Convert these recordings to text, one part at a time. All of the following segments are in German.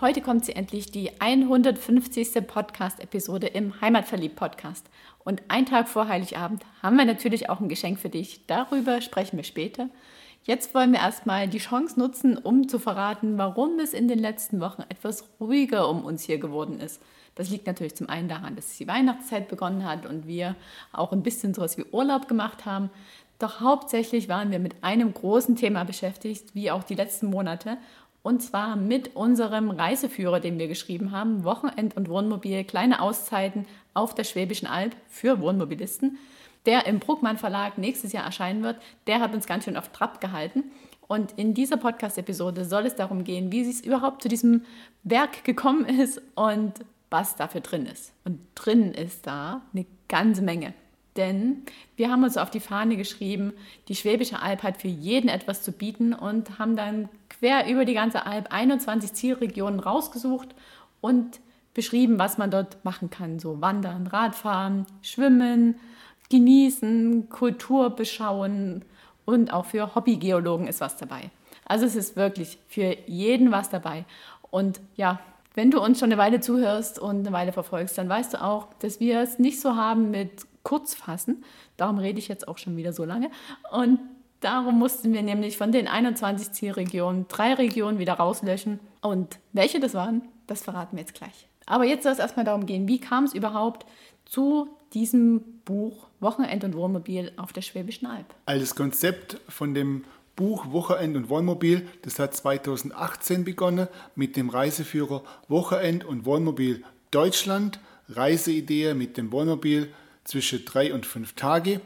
Heute kommt sie endlich, die 150. Podcast-Episode im Heimatverliebt-Podcast. Und einen Tag vor Heiligabend haben wir natürlich auch ein Geschenk für dich. Darüber sprechen wir später. Jetzt wollen wir erstmal die Chance nutzen, um zu verraten, warum es in den letzten Wochen etwas ruhiger um uns hier geworden ist. Das liegt natürlich zum einen daran, dass die Weihnachtszeit begonnen hat und wir auch ein bisschen sowas wie Urlaub gemacht haben. Doch hauptsächlich waren wir mit einem großen Thema beschäftigt, wie auch die letzten Monate. Und zwar mit unserem Reiseführer, den wir geschrieben haben, Wochenend- und Wohnmobil, kleine Auszeiten auf der Schwäbischen Alb für Wohnmobilisten der im Bruckmann Verlag nächstes Jahr erscheinen wird, der hat uns ganz schön auf Trab gehalten. Und in dieser Podcast-Episode soll es darum gehen, wie es überhaupt zu diesem Werk gekommen ist und was dafür drin ist. Und drin ist da eine ganze Menge. Denn wir haben uns auf die Fahne geschrieben, die Schwäbische Alb hat für jeden etwas zu bieten und haben dann quer über die ganze Alb 21 Zielregionen rausgesucht und beschrieben, was man dort machen kann. So wandern, Radfahren, schwimmen, genießen, Kultur beschauen und auch für Hobbygeologen ist was dabei. Also es ist wirklich für jeden was dabei. Und ja, wenn du uns schon eine Weile zuhörst und eine Weile verfolgst, dann weißt du auch, dass wir es nicht so haben mit Kurzfassen. Darum rede ich jetzt auch schon wieder so lange. Und darum mussten wir nämlich von den 21 Zielregionen drei Regionen wieder rauslöschen. Und welche das waren, das verraten wir jetzt gleich. Aber jetzt soll es erstmal darum gehen, wie kam es überhaupt zu diesem Buch Wochenend und Wohnmobil auf der Schwäbischen Alb. Das Konzept von dem Buch Wochenend und Wohnmobil, das hat 2018 begonnen mit dem Reiseführer Wochenend und Wohnmobil Deutschland, Reiseidee mit dem Wohnmobil zwischen drei und fünf Tage.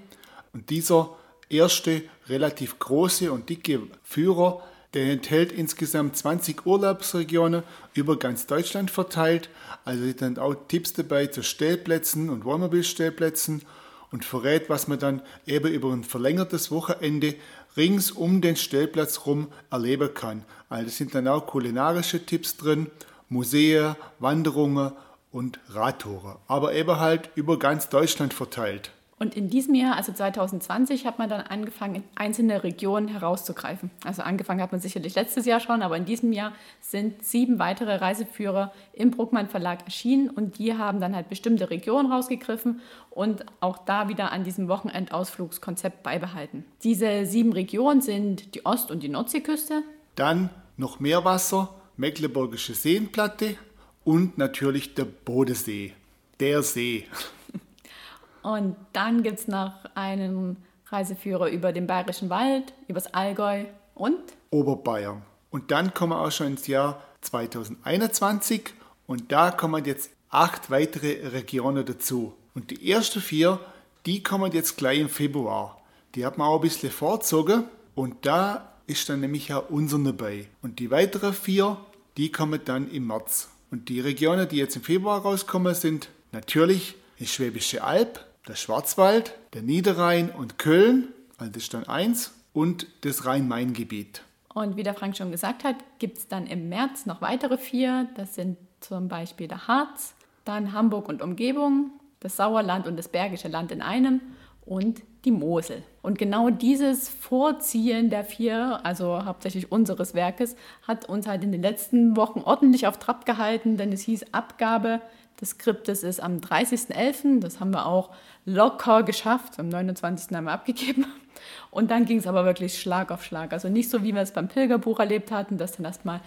Und dieser erste relativ große und dicke Führer, der enthält insgesamt 20 Urlaubsregionen über ganz Deutschland verteilt. Also sind auch Tipps dabei zu Stellplätzen und Wohnmobilstellplätzen und verrät, was man dann eben über ein verlängertes Wochenende rings um den Stellplatz rum erleben kann. Also sind dann auch kulinarische Tipps drin, Museen, Wanderungen und Radtore, aber eben halt über ganz Deutschland verteilt. Und in diesem Jahr, also 2020, hat man dann angefangen, einzelne Regionen herauszugreifen. Also angefangen hat man sicherlich letztes Jahr schon, aber in diesem Jahr sind sieben weitere Reiseführer im Bruckmann Verlag erschienen und die haben dann halt bestimmte Regionen rausgegriffen und auch da wieder an diesem Wochenendausflugskonzept beibehalten. Diese sieben Regionen sind die Ost- und die Nordseeküste. Dann noch Meerwasser, Mecklenburgische Seenplatte und natürlich der Bodensee. Der See. Und dann gibt es noch einen Reiseführer über den Bayerischen Wald, übers Allgäu und Oberbayern. Und dann kommen wir auch schon ins Jahr 2021 und da kommen jetzt acht weitere Regionen dazu. Und die ersten vier, die kommen jetzt gleich im Februar. Die hat man auch ein bisschen vorgezogen und da ist dann nämlich auch unser dabei. Und die weiteren vier, die kommen dann im März. Und die Regionen, die jetzt im Februar rauskommen, sind natürlich die Schwäbische Alb, der Schwarzwald, der Niederrhein und Köln, also dann eins, und das Rhein-Main-Gebiet. Und wie der Frank schon gesagt hat, gibt es dann im März noch weitere vier. Das sind zum Beispiel der Harz, dann Hamburg und Umgebung, das Sauerland und das Bergische Land in einem und die Mosel. Und genau dieses Vorziehen der vier, also hauptsächlich unseres Werkes, hat uns halt in den letzten Wochen ordentlich auf Trab gehalten, denn es hieß Abgabe des Skriptes ist am 30.11. Das haben wir auch locker geschafft. Am 29. haben wir abgegeben. Und dann ging es aber wirklich Schlag auf Schlag. Also nicht so, wie wir es beim Pilgerbuch erlebt hatten, dass dann erstmal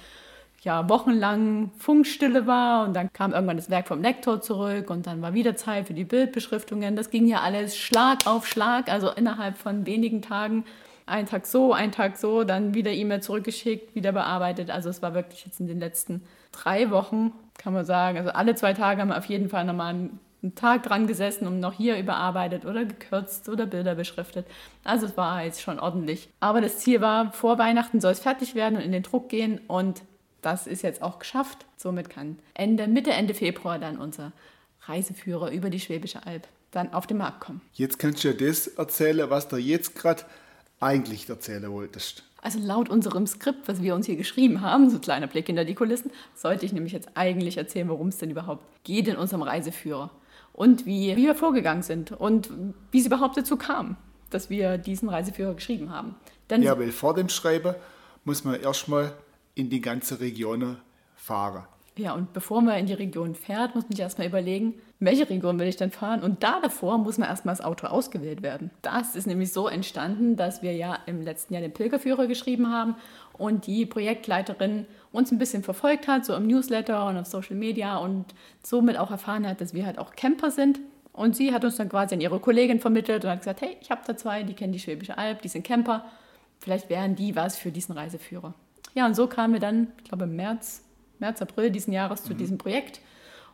ja, wochenlang Funkstille war und dann kam irgendwann das Werk vom Lektor zurück und dann war wieder Zeit für die Bildbeschriftungen. Das ging ja alles Schlag auf Schlag, also innerhalb von wenigen Tagen. Ein Tag so, ein Tag so, dann wieder E-Mail zurückgeschickt, wieder bearbeitet. Also es war wirklich jetzt in den letzten drei Wochen, kann man sagen. Also alle zwei Tage haben wir auf jeden Fall nochmal einen, einen Tag dran gesessen und noch hier überarbeitet oder gekürzt oder Bilder beschriftet. Also es war jetzt schon ordentlich. Aber das Ziel war, vor Weihnachten soll es fertig werden und in den Druck gehen und das ist jetzt auch geschafft. Somit kann Ende, Mitte, Ende Februar dann unser Reiseführer über die Schwäbische Alb dann auf den Markt kommen. Jetzt kannst du ja das erzählen, was du jetzt gerade eigentlich erzählen wolltest. Also laut unserem Skript, was wir uns hier geschrieben haben, so ein kleiner Blick hinter die Kulissen, sollte ich nämlich jetzt eigentlich erzählen, worum es denn überhaupt geht in unserem Reiseführer und wie, wie wir vorgegangen sind und wie es überhaupt dazu kam, dass wir diesen Reiseführer geschrieben haben. Denn ja, weil vor dem Schreiben muss man erstmal in die ganze Region fahren. Ja, und bevor man in die Region fährt, muss man sich erstmal überlegen, welche Region will ich denn fahren? Und da davor muss man erstmal das Auto ausgewählt werden. Das ist nämlich so entstanden, dass wir ja im letzten Jahr den Pilgerführer geschrieben haben und die Projektleiterin uns ein bisschen verfolgt hat, so im Newsletter und auf Social Media und somit auch erfahren hat, dass wir halt auch Camper sind. Und sie hat uns dann quasi an ihre Kollegin vermittelt und hat gesagt, hey, ich habe da zwei, die kennen die Schwäbische Alb, die sind Camper. Vielleicht wären die was für diesen Reiseführer. Ja, und so kamen wir dann, ich glaube im März März, April diesen Jahres zu mhm. diesem Projekt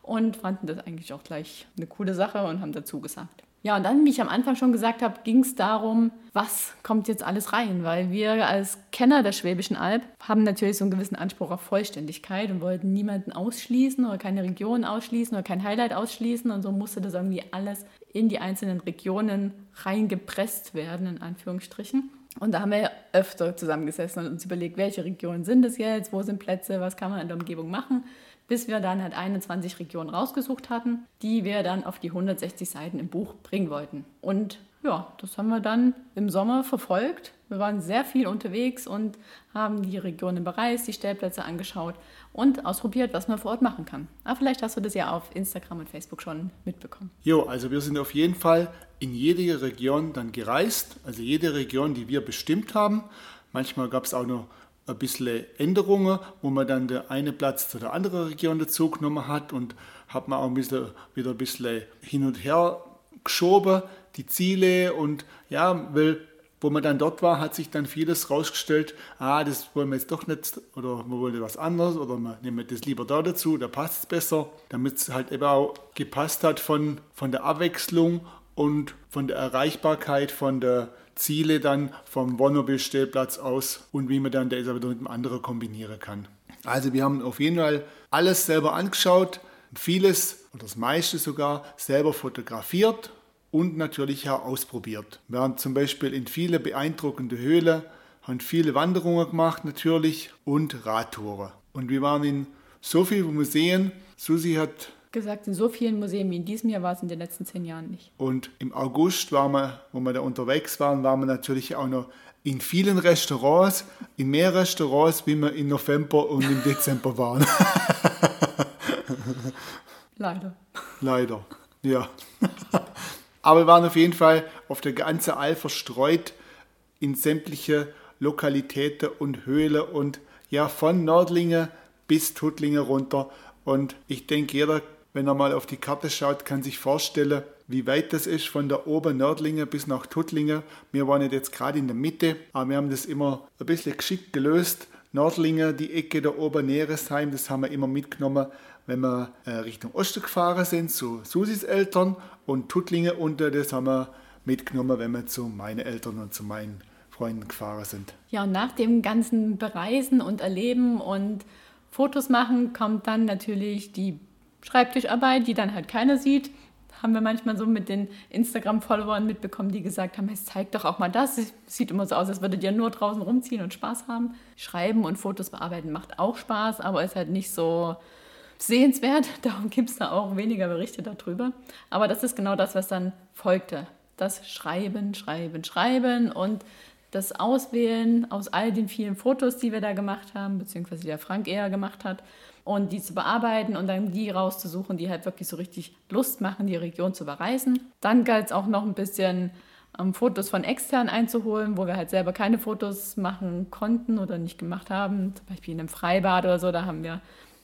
und fanden das eigentlich auch gleich eine coole Sache und haben dazu gesagt. Ja, und dann, wie ich am Anfang schon gesagt habe, ging es darum, was kommt jetzt alles rein? Weil wir als Kenner der Schwäbischen Alb haben natürlich so einen gewissen Anspruch auf Vollständigkeit und wollten niemanden ausschließen oder keine Region ausschließen oder kein Highlight ausschließen. Und so musste das irgendwie alles in die einzelnen Regionen reingepresst werden, in Anführungsstrichen. Und da haben wir öfter zusammengesessen und uns überlegt, welche Regionen sind es jetzt, wo sind Plätze, was kann man in der Umgebung machen, bis wir dann halt 21 Regionen rausgesucht hatten, die wir dann auf die 160 Seiten im Buch bringen wollten. Und ja, das haben wir dann im Sommer verfolgt. Wir waren sehr viel unterwegs und haben die Regionen bereist, die Stellplätze angeschaut und ausprobiert, was man vor Ort machen kann. Aber vielleicht hast du das ja auf Instagram und Facebook schon mitbekommen. Jo, also wir sind auf jeden Fall in jede Region dann gereist, also jede Region, die wir bestimmt haben. Manchmal gab es auch noch ein bisschen Änderungen, wo man dann der eine Platz zu der anderen Region dazu genommen hat und hat man auch ein bisschen, wieder ein bisschen hin und her geschoben, die Ziele und ja, weil wo man dann dort war, hat sich dann vieles rausgestellt, ah, das wollen wir jetzt doch nicht oder wir wollen was anderes oder wir nehmen das lieber da dazu, da passt es besser, damit es halt eben auch gepasst hat von, von der Abwechslung und von der Erreichbarkeit von der Ziele dann vom Wohnmobilstellplatz aus und wie man dann das wieder mit dem anderen kombinieren kann. Also wir haben auf jeden Fall alles selber angeschaut, vieles oder das meiste sogar selber fotografiert und natürlich auch ausprobiert. Wir waren zum Beispiel in viele beeindruckende Höhlen, haben viele Wanderungen gemacht natürlich und Radtouren. Und wir waren in so vielen Museen. Susi hat gesagt, in so vielen Museen wie in diesem Jahr war es in den letzten zehn Jahren nicht. Und im August waren wir, wo wir da unterwegs waren, waren wir natürlich auch noch in vielen Restaurants, in mehr Restaurants, wie wir im November und im Dezember waren. Leider. Leider, ja. Aber wir waren auf jeden Fall auf der ganzen All verstreut in sämtliche Lokalitäten und Höhlen und ja, von Nördlinge bis Tuttlinge runter. Und ich denke, jeder, wenn er mal auf die Karte schaut, kann sich vorstellen, wie weit das ist von der oben Nördlinge bis nach Tuttlinge. Wir waren jetzt gerade in der Mitte, aber wir haben das immer ein bisschen geschickt gelöst. Nördlinge, die Ecke da oben Neresheim, das haben wir immer mitgenommen, wenn wir äh, Richtung Osten gefahren sind, zu Susis Eltern und Tuttlinge unter, das haben wir mitgenommen, wenn wir zu meinen Eltern und zu meinen Freunden gefahren sind. Ja, und nach dem ganzen Bereisen und Erleben und Fotos machen kommt dann natürlich die Schreibtischarbeit, die dann halt keiner sieht. Haben wir manchmal so mit den Instagram-Followern mitbekommen, die gesagt haben, es zeigt doch auch mal das. Es sieht immer so aus, als würdet ihr nur draußen rumziehen und Spaß haben. Schreiben und Fotos bearbeiten macht auch Spaß, aber ist halt nicht so sehenswert. Darum gibt es da auch weniger Berichte darüber. Aber das ist genau das, was dann folgte. Das Schreiben, Schreiben, Schreiben und das Auswählen aus all den vielen Fotos, die wir da gemacht haben, beziehungsweise die der Frank eher gemacht hat, und die zu bearbeiten und dann die rauszusuchen, die halt wirklich so richtig Lust machen, die Region zu bereisen. Dann galt es auch noch ein bisschen ähm, Fotos von extern einzuholen, wo wir halt selber keine Fotos machen konnten oder nicht gemacht haben, zum Beispiel in einem Freibad oder so, da haben wir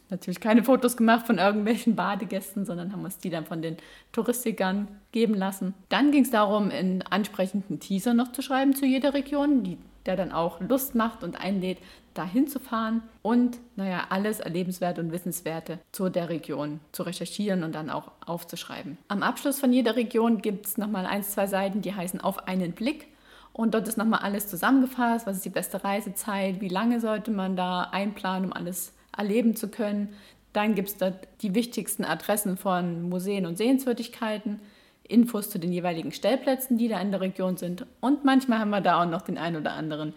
natürlich keine Fotos gemacht von irgendwelchen Badegästen, sondern haben uns die dann von den Touristikern geben lassen. Dann ging es darum, einen ansprechenden Teaser noch zu schreiben zu jeder Region, die, der dann auch Lust macht und einlädt, dahin zu fahren und naja, alles Erlebenswerte und Wissenswerte zu der Region zu recherchieren und dann auch aufzuschreiben. Am Abschluss von jeder Region gibt es nochmal ein, zwei Seiten, die heißen Auf einen Blick. Und dort ist nochmal alles zusammengefasst, was ist die beste Reisezeit, wie lange sollte man da einplanen, um alles erleben zu können. Dann gibt es dort die wichtigsten Adressen von Museen und Sehenswürdigkeiten, Infos zu den jeweiligen Stellplätzen, die da in der Region sind. Und manchmal haben wir da auch noch den ein oder anderen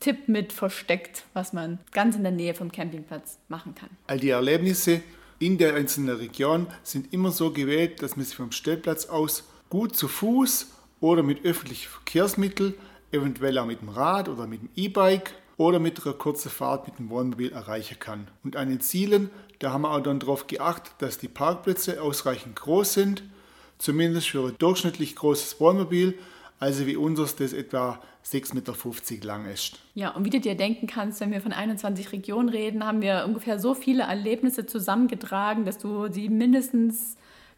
Tipp mit versteckt, was man ganz in der Nähe vom Campingplatz machen kann. All die Erlebnisse in der einzelnen Region sind immer so gewählt, dass man sie vom Stellplatz aus gut zu Fuß oder mit öffentlichen Verkehrsmitteln, eventuell auch mit dem Rad oder mit dem E-Bike oder mit einer kurzen Fahrt mit dem Wohnmobil erreichen kann. Und an den Zielen, da haben wir auch dann darauf geachtet, dass die Parkplätze ausreichend groß sind, zumindest für ein durchschnittlich großes Wohnmobil, also wie unseres, das etwa 6,50 Meter lang ist. Ja, und wie du dir denken kannst, wenn wir von 21 Regionen reden, haben wir ungefähr so viele Erlebnisse zusammengetragen, dass du sie mindestens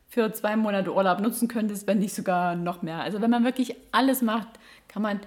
für zwei Monate Urlaub nutzen könntest, wenn nicht sogar noch mehr. Also wenn man wirklich alles macht, kann man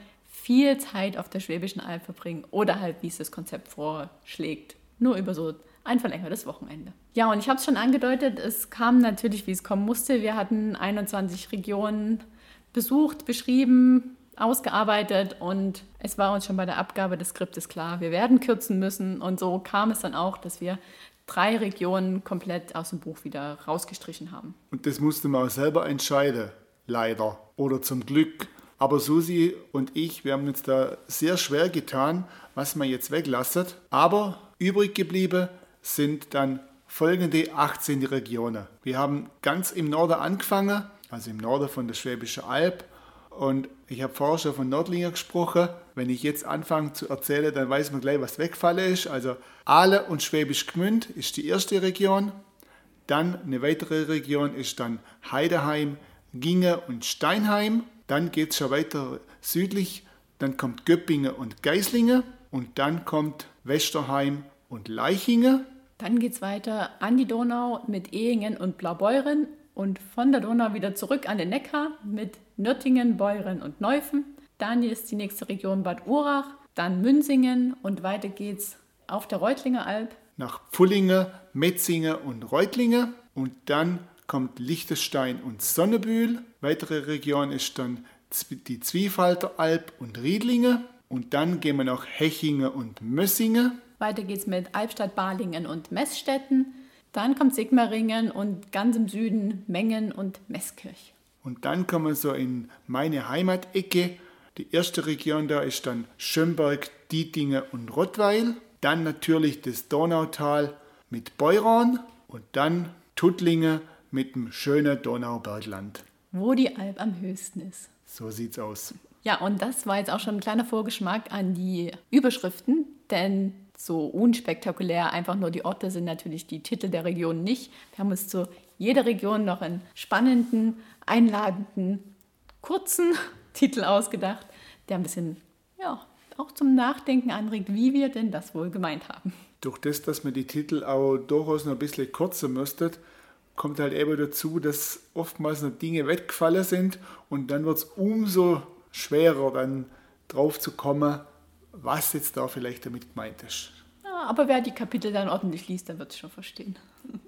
viel Zeit auf der Schwäbischen Alb verbringen oder halt, wie es das Konzept vorschlägt, nur über so ein verlängertes Wochenende. Ja, und ich habe es schon angedeutet, es kam natürlich, wie es kommen musste. Wir hatten 21 Regionen besucht, beschrieben, ausgearbeitet und es war uns schon bei der Abgabe des Skriptes klar, wir werden kürzen müssen und so kam es dann auch, dass wir drei Regionen komplett aus dem Buch wieder rausgestrichen haben. Und das musste man auch selber entscheiden, leider oder zum Glück. Aber Susi und ich, wir haben uns da sehr schwer getan, was man jetzt weglassen. Aber übrig geblieben sind dann folgende 18 Regionen. Wir haben ganz im Norden angefangen, also im Norden von der Schwäbischen Alb. Und ich habe vorher schon von Nordlinger gesprochen. Wenn ich jetzt anfange zu erzählen, dann weiß man gleich, was weggefallen ist. Also Aale und Schwäbisch Gmünd ist die erste Region. Dann eine weitere Region ist dann Heideheim, Ginge und Steinheim. Dann geht es schon weiter südlich, dann kommt Göppingen und Geislingen und dann kommt Westerheim und Leichingen. Dann geht es weiter an die Donau mit Ehingen und Blaubeuren und von der Donau wieder zurück an den Neckar mit Nürtingen, Beuren und Neufen. Dann ist die nächste Region Bad Urach, dann Münsingen und weiter geht's auf der Reutlinger Alb. Nach Pfullinge, Metzinge und Reutlinge und dann kommt Liechtenstein und Sonnebühl. Weitere Region ist dann die Zwiefalteralb und Riedlinge. Und dann gehen wir nach Hechinge und Mössinge. Weiter geht's mit Albstadt, Balingen und Messstetten. Dann kommt Sigmaringen und ganz im Süden Mengen und Meßkirch. Und dann kommen wir so in meine Heimatecke. Die erste Region da ist dann Schönberg, Dietinge und Rottweil. Dann natürlich das Donautal mit Beuron und dann Tuttlinge mit dem schönen Donaubergland. Wo die Alp am höchsten ist. So sieht's aus. Ja, und das war jetzt auch schon ein kleiner Vorgeschmack an die Überschriften, denn so unspektakulär einfach nur die Orte sind natürlich die Titel der Region nicht. Wir haben uns zu jeder Region noch einen spannenden, einladenden, kurzen Titel ausgedacht, der ein bisschen ja, auch zum Nachdenken anregt, wie wir denn das wohl gemeint haben. Durch das, dass man die Titel auch durchaus noch ein bisschen kürzer müsste, kommt halt eben dazu, dass oftmals noch Dinge weggefallen sind und dann wird es umso schwerer, dann drauf zu kommen, was jetzt da vielleicht damit gemeint ist. Ja, aber wer die Kapitel dann ordentlich liest, der wird es schon verstehen.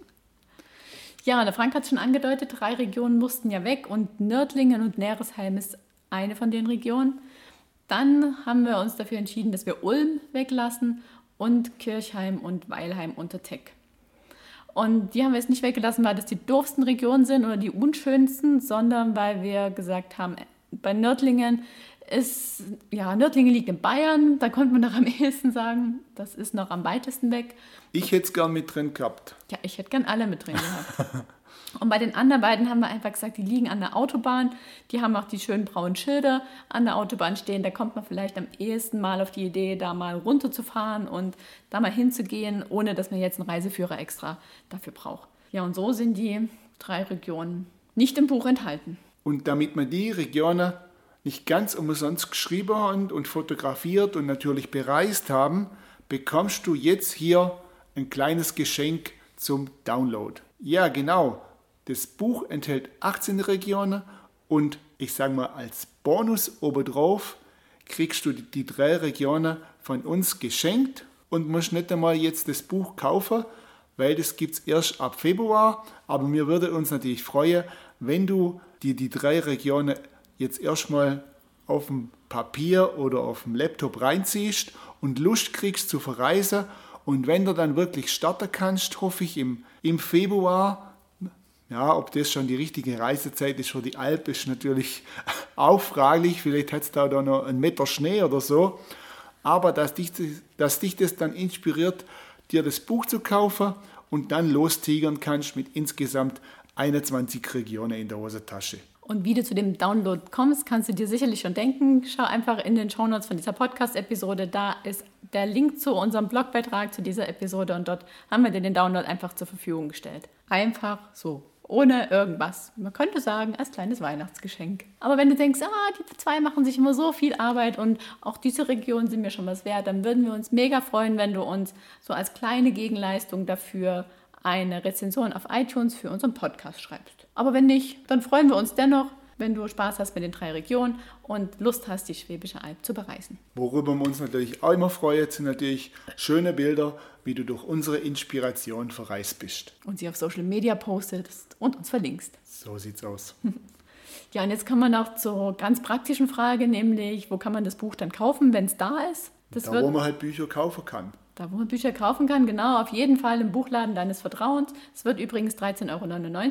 ja, der Frank hat es schon angedeutet, drei Regionen mussten ja weg und Nördlingen und Neresheim ist eine von den Regionen. Dann haben wir uns dafür entschieden, dass wir Ulm weglassen und Kirchheim und Weilheim unter Teck. Und die haben wir jetzt nicht weggelassen, weil das die doofsten Regionen sind oder die unschönsten, sondern weil wir gesagt haben, bei Nördlingen ist, ja, Nördlingen liegt in Bayern, da konnte man noch am ehesten sagen, das ist noch am weitesten weg. Ich hätte es gern mit drin gehabt. Ja, ich hätte gern alle mit drin gehabt. Und bei den anderen beiden haben wir einfach gesagt, die liegen an der Autobahn. Die haben auch die schönen braunen Schilder an der Autobahn stehen. Da kommt man vielleicht am ehesten mal auf die Idee, da mal runterzufahren und da mal hinzugehen, ohne dass man jetzt einen Reiseführer extra dafür braucht. Ja, und so sind die drei Regionen nicht im Buch enthalten. Und damit man die Regionen nicht ganz umsonst geschrieben haben und fotografiert und natürlich bereist haben, bekommst du jetzt hier ein kleines Geschenk zum Download. Ja, genau. Das Buch enthält 18 Regionen und ich sage mal als Bonus obendrauf kriegst du die drei Regionen von uns geschenkt und musst nicht einmal jetzt das Buch kaufen, weil das gibt es erst ab Februar. Aber wir würden uns natürlich freuen, wenn du dir die drei Regionen jetzt erstmal auf dem Papier oder auf dem Laptop reinziehst und Lust kriegst zu verreisen Und wenn du dann wirklich starten kannst, hoffe ich im, im Februar, ja, ob das schon die richtige Reisezeit ist für die Alp, ist natürlich auch fraglich. Vielleicht hat es da noch einen Meter Schnee oder so. Aber dass dich, dass dich das dann inspiriert, dir das Buch zu kaufen und dann lostigern kannst mit insgesamt 21 Regionen in der Hosentasche. Und wie du zu dem Download kommst, kannst du dir sicherlich schon denken. Schau einfach in den Shownotes von dieser Podcast-Episode. Da ist der Link zu unserem Blogbeitrag zu dieser Episode und dort haben wir dir den Download einfach zur Verfügung gestellt. Einfach so, ohne irgendwas. Man könnte sagen, als kleines Weihnachtsgeschenk. Aber wenn du denkst, ah, die zwei machen sich immer so viel Arbeit und auch diese Regionen sind mir schon was wert, dann würden wir uns mega freuen, wenn du uns so als kleine Gegenleistung dafür eine Rezension auf iTunes für unseren Podcast schreibst. Aber wenn nicht, dann freuen wir uns dennoch, wenn du Spaß hast mit den drei Regionen und Lust hast, die Schwäbische Alb zu bereisen. Worüber wir uns natürlich auch immer freuen, sind natürlich schöne Bilder, wie du durch unsere Inspiration verreist bist. Und sie auf Social Media postest und uns verlinkst. So sieht's aus. Ja, und jetzt kommen wir noch zur ganz praktischen Frage, nämlich, wo kann man das Buch dann kaufen, wenn es da ist? Das da, wo man halt Bücher kaufen kann. Da, wo man Bücher kaufen kann, genau, auf jeden Fall im Buchladen deines Vertrauens. Es wird übrigens 13,99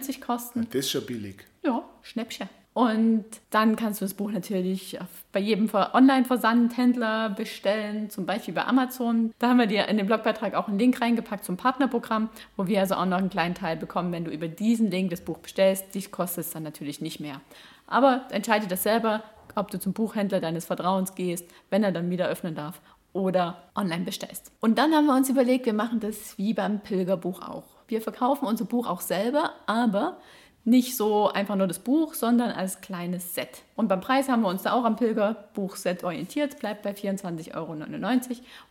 Euro kosten. Das ist schon billig. Ja, Schnäppchen. Und dann kannst du das Buch natürlich bei jedem Online-Versandhändler bestellen, zum Beispiel bei Amazon. Da haben wir dir in den Blogbeitrag auch einen Link reingepackt zum Partnerprogramm, wo wir also auch noch einen kleinen Teil bekommen, wenn du über diesen Link das Buch bestellst. Dich kostet es dann natürlich nicht mehr. Aber entscheide das selber, ob du zum Buchhändler deines Vertrauens gehst, wenn er dann wieder öffnen darf oder online bestellst. Und dann haben wir uns überlegt, wir machen das wie beim Pilgerbuch auch. Wir verkaufen unser Buch auch selber, aber nicht so einfach nur das Buch, sondern als kleines Set. Und beim Preis haben wir uns da auch am Pilgerbuch-Set orientiert, bleibt bei 24,99 Euro.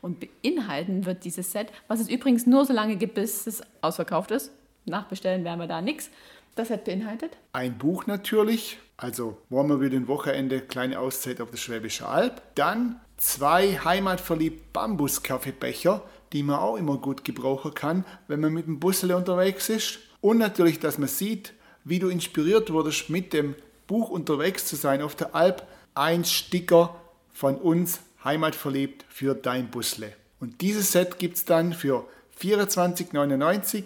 Und beinhalten wird dieses Set, was es übrigens nur so lange gibt, bis es ausverkauft ist. Nachbestellen werden wir da nichts. Das Set beinhaltet? Ein Buch natürlich, also wollen wir wieder ein Wochenende, kleine Auszeit auf der Schwäbische Alb. Dann zwei heimatverliebt Bambus-Kaffeebecher, die man auch immer gut gebrauchen kann, wenn man mit dem Bussel unterwegs ist. Und natürlich, dass man sieht, wie du inspiriert wurdest, mit dem Buch unterwegs zu sein auf der Alp. Ein Sticker von uns, heimatverliebt, für dein Busle. Und dieses Set gibt es dann für 24,99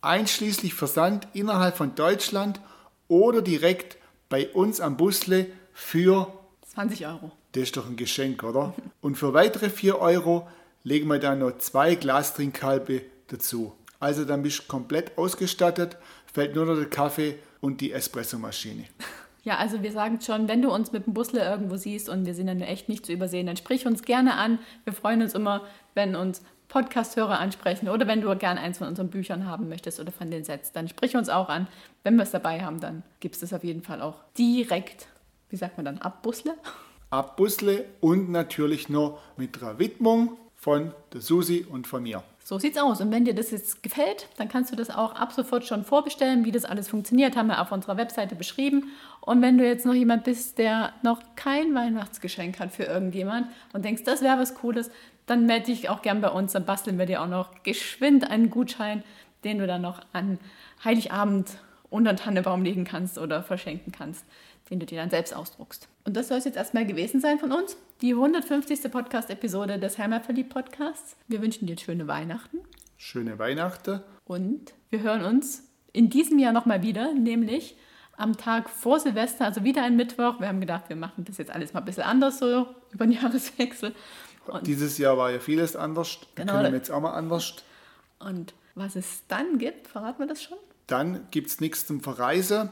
einschließlich Versand innerhalb von Deutschland oder direkt bei uns am Busle für 20 Euro. Das ist doch ein Geschenk, oder? Und für weitere 4 Euro legen wir dann noch zwei Glastrinkhalbe dazu. Also dann bist du komplett ausgestattet, fällt nur noch der Kaffee und die Espressomaschine. Ja, also wir sagen schon, wenn du uns mit dem Busle irgendwo siehst und wir sind dann echt nicht zu übersehen, dann sprich uns gerne an. Wir freuen uns immer, wenn uns Podcast-Hörer ansprechen oder wenn du gerne eins von unseren Büchern haben möchtest oder von den Sets, dann sprich uns auch an. Wenn wir es dabei haben, dann gibt es das auf jeden Fall auch direkt, wie sagt man dann, ab Busle? Ab Busle und natürlich noch mit einer Widmung von der Susi und von mir. So sieht's aus. Und wenn dir das jetzt gefällt, dann kannst du das auch ab sofort schon vorbestellen. Wie das alles funktioniert, haben wir auf unserer Webseite beschrieben. Und wenn du jetzt noch jemand bist, der noch kein Weihnachtsgeschenk hat für irgendjemand und denkst, das wäre was Cooles, dann melde dich auch gern bei uns. Dann basteln wir dir auch noch geschwind einen Gutschein, den du dann noch an Heiligabend unter den Tannebaum legen kannst oder verschenken kannst den du dir dann selbst ausdruckst. Und das soll es jetzt erstmal gewesen sein von uns. Die 150. Podcast-Episode des Heimatverliebt-Podcasts. Wir wünschen dir schöne Weihnachten. Schöne Weihnachten. Und wir hören uns in diesem Jahr nochmal wieder, nämlich am Tag vor Silvester, also wieder ein Mittwoch. Wir haben gedacht, wir machen das jetzt alles mal ein bisschen anders so über den Jahreswechsel. Und Dieses Jahr war ja vieles anders. Wir genau, können jetzt auch mal anders. Und was es dann gibt, verraten wir das schon? Dann gibt es nichts zum Verreisen.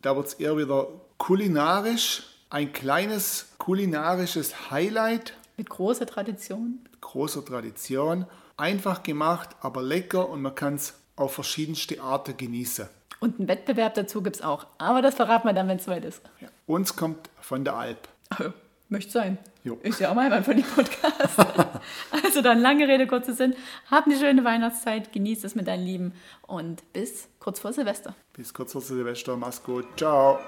Da wird es eher wieder kulinarisch ein kleines kulinarisches Highlight. Mit großer Tradition. Mit großer Tradition. Einfach gemacht, aber lecker und man kann es auf verschiedenste Arten genießen. Und einen Wettbewerb dazu gibt es auch. Aber das verraten wir dann, wenn es soweit ist. Ja. Uns kommt von der Alp. Oh, möchte sein. Jo. Ist ja auch mal jemand von dem Podcast. also dann lange Rede, kurzer Sinn. Hab eine schöne Weihnachtszeit, genieß es mit deinen Lieben und bis kurz vor Silvester. Bis kurz vor Silvester, mach's gut. Ciao.